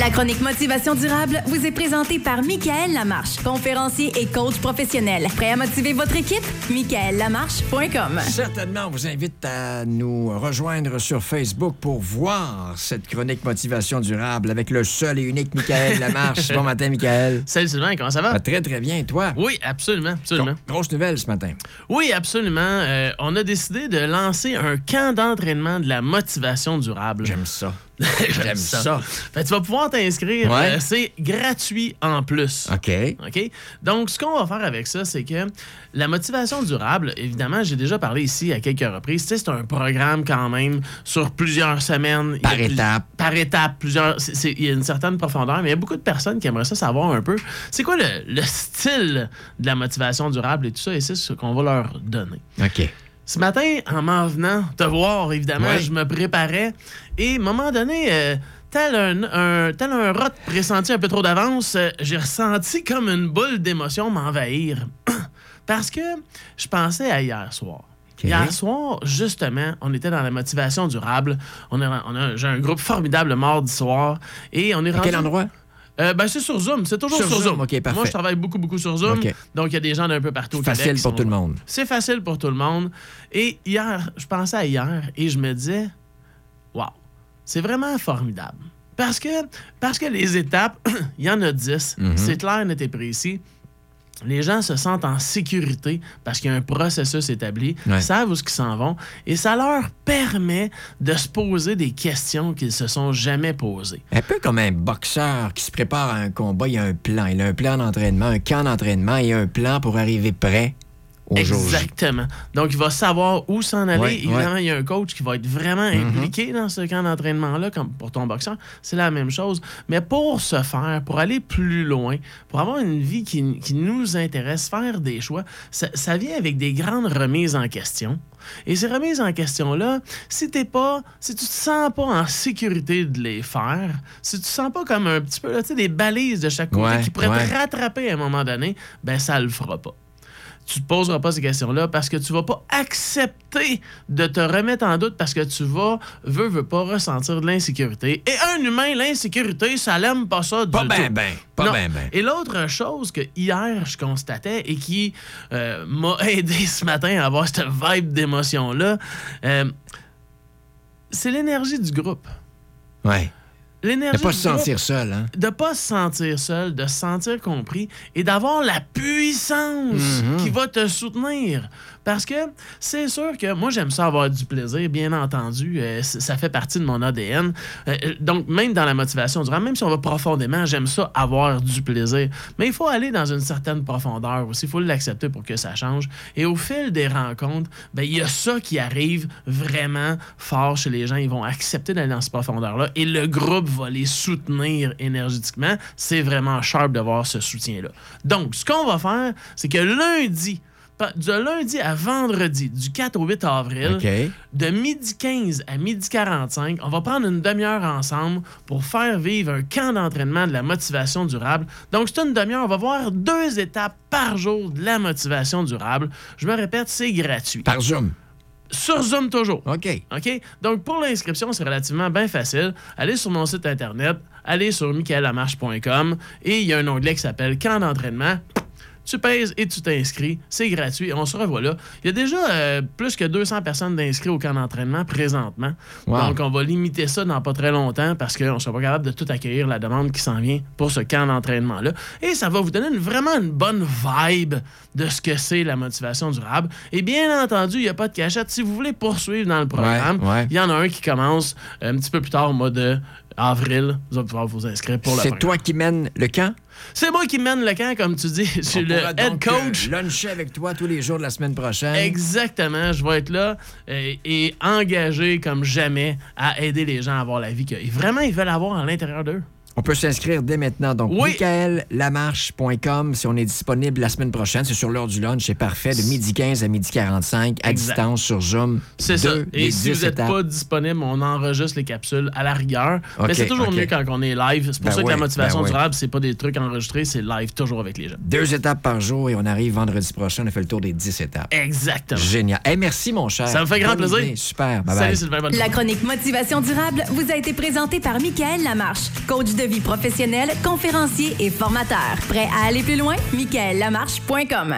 La chronique Motivation durable vous est présentée par Michael Lamarche, conférencier et coach professionnel. Prêt à motiver votre équipe? michaellamarche.com. Certainement, on vous invite à nous rejoindre sur Facebook pour voir cette chronique Motivation durable avec le seul et unique Michael Lamarche. bon matin, Michael. Salut Sylvain, comment ça va? Ah, très, très bien. Et toi? Oui, absolument, absolument. Gros- grosse nouvelle ce matin. Oui, absolument. Euh, on a décidé de lancer un camp d'entraînement de la motivation durable. J'aime ça. J'aime ça. Fait tu vas pouvoir t'inscrire. Ouais. Euh, c'est gratuit en plus. OK. OK? Donc, ce qu'on va faire avec ça, c'est que la motivation durable, évidemment, j'ai déjà parlé ici à quelques reprises. C'est un programme quand même sur plusieurs semaines. Par étape. Par étape, plusieurs. il y a une certaine profondeur, mais il y a beaucoup de personnes qui aimeraient ça savoir un peu. C'est quoi le, le style de la motivation durable et tout ça, et c'est ce qu'on va leur donner. OK. Ce matin, en m'en venant te voir, évidemment, Ouais. je me préparais. Et à un moment donné, euh, tel, un, un- tel un rat pressenti un peu trop d'avance, euh, j'ai ressenti comme une boule d'émotion m'envahir. Parce que je pensais à hier soir. Hier soir, justement, on était dans la motivation durable. On a, on a- j'ai un groupe formidable mardi soir. Et on est À rendu- quel endroit? Euh, ben, c'est sur Zoom. C'est toujours Sur sur, Zoom, parfait. Moi, je travaille beaucoup, beaucoup sur Zoom. Donc, il y a des gens d'un peu partout au Facile Québec pour sont tout le monde. C'est facile pour tout le monde. Et hier, je pensais à hier et je me disais, waouh, c'est vraiment formidable. Parce que, parce que les étapes, il y en a 10. Mhm. C'est clair, net et précis. Les gens se sentent en sécurité parce qu'il y a un processus établi, Ouais. savent où ils s'en vont, et ça leur permet de se poser des questions qu'ils se sont jamais posées. Un peu comme un boxeur qui se prépare à un combat, il y a un plan. Il a un plan d'entraînement, un camp d'entraînement et un plan pour arriver prêt. Exactement. Donc, il va savoir où s'en aller. Ouais, Évidemment, ouais. il y a un coach qui va être vraiment Mhm. impliqué dans ce camp d'entraînement-là, comme pour ton boxeur. C'est la même chose. Mais pour ce faire, pour aller plus loin, pour avoir une vie qui, qui nous intéresse, faire des choix, ça, ça vient avec des grandes remises en question. Et ces remises en question-là, si t'es pas, si tu te sens pas en sécurité de les faire, si tu te sens pas comme un petit peu, là, des balises de chaque côté Ouais, qui pourraient te rattraper à un moment donné, ben ça le fera pas tu te poseras pas ces questions-là parce que tu vas pas accepter de te remettre en doute parce que tu vas, veux, veux pas ressentir de l'insécurité. Et un humain, l'insécurité, ça l'aime pas ça du Pas tout. ben ben. Pas ben ben. Et l'autre chose que hier, je constatais et qui euh, m'a aidé ce matin à avoir cette vibe d'émotion-là, euh, c'est l'énergie du groupe. Ouais. L'énergie Ne pas se sentir seul, hein? de pas se sentir seul, de se sentir compris et d'avoir la puissance Mhm. qui va te soutenir. Parce que c'est sûr que moi, j'aime ça avoir du plaisir, bien entendu. euh, ça fait partie de mon ADN. Euh, euh, donc, même dans la motivation durable, même si on va profondément, j'aime ça avoir du plaisir. Mais il faut aller dans une certaine profondeur aussi. Il faut l'accepter pour que ça change. Et au fil des rencontres, ben, il y a ça qui arrive vraiment fort chez les gens. Ils vont accepter d'aller dans cette profondeur-là et le groupe va les soutenir énergétiquement. C'est vraiment sharp de voir ce soutien-là. Donc, ce qu'on va faire, c'est que lundi, de lundi à vendredi, du 4 au 8 avril, de midi 15 à midi 45, on va prendre une demi-heure ensemble pour faire vivre un camp d'entraînement de la motivation durable. Donc, c'est une demi-heure. On va voir deux étapes par jour de la motivation durable. Je me répète, c'est gratuit. Par Zoom. Sur Zoom toujours. OK. OK? Donc, pour l'inscription, c'est relativement bien facile. Allez sur mon site Internet, allez sur michaelamarche.com et il y a un onglet qui s'appelle Camp d'entraînement. Tu pèses et tu t'inscris. C'est gratuit. On se revoit là. Il y a déjà euh, plus que 200 personnes d'inscrits au camp d'entraînement présentement. Wow. Donc, on va limiter ça dans pas très longtemps parce qu'on ne sera pas capable de tout accueillir la demande qui s'en vient pour ce camp d'entraînement-là. Et ça va vous donner une- vraiment une bonne vibe de ce que c'est la motivation durable. Et bien entendu, il n'y a pas de cachette. Si vous voulez poursuivre dans le programme, Ouais, ouais. il y en a un qui commence un petit peu plus tard, au mois de avril. Vous allez pouvoir vous inscrire pour le C'est toi qui mènes le camp? C'est moi qui mène le camp, comme tu dis. Je suis le head donc, coach. euh, luncher avec toi tous les jours de la semaine prochaine. Exactement, je vais être là euh, et engagé comme jamais à aider les gens à avoir la vie qu'ils vraiment ils veulent avoir à l'intérieur d'eux. On peut s'inscrire dès maintenant. Donc, Oui. michaellamarche.com. Si on est disponible la semaine prochaine, c'est sur l'heure du lunch, c'est parfait. De midi 15 à midi 45, à Exact. distance sur Zoom. C'est ça. Et si vous n'êtes pas disponible, on enregistre les capsules à la rigueur. Mais c'est toujours mieux quand on est live. C'est pour Ben ça que la motivation ben durable, c'est pas des trucs enregistrés, c'est live toujours avec les gens. Deux étapes par jour et on arrive vendredi prochain. On a fait le tour des 10 étapes. Exactement. Génial. Hey, merci, mon cher. Ça me fait grand Bonne plaisir. idée. Super. Bye Salut bye. Sylvain, bonne La chronique Motivation durable vous a été présentée par Michael Lamarche, coach de de vie professionnelle, conférencier et formateur. Prêt à aller plus loin? MichaelLamarche.com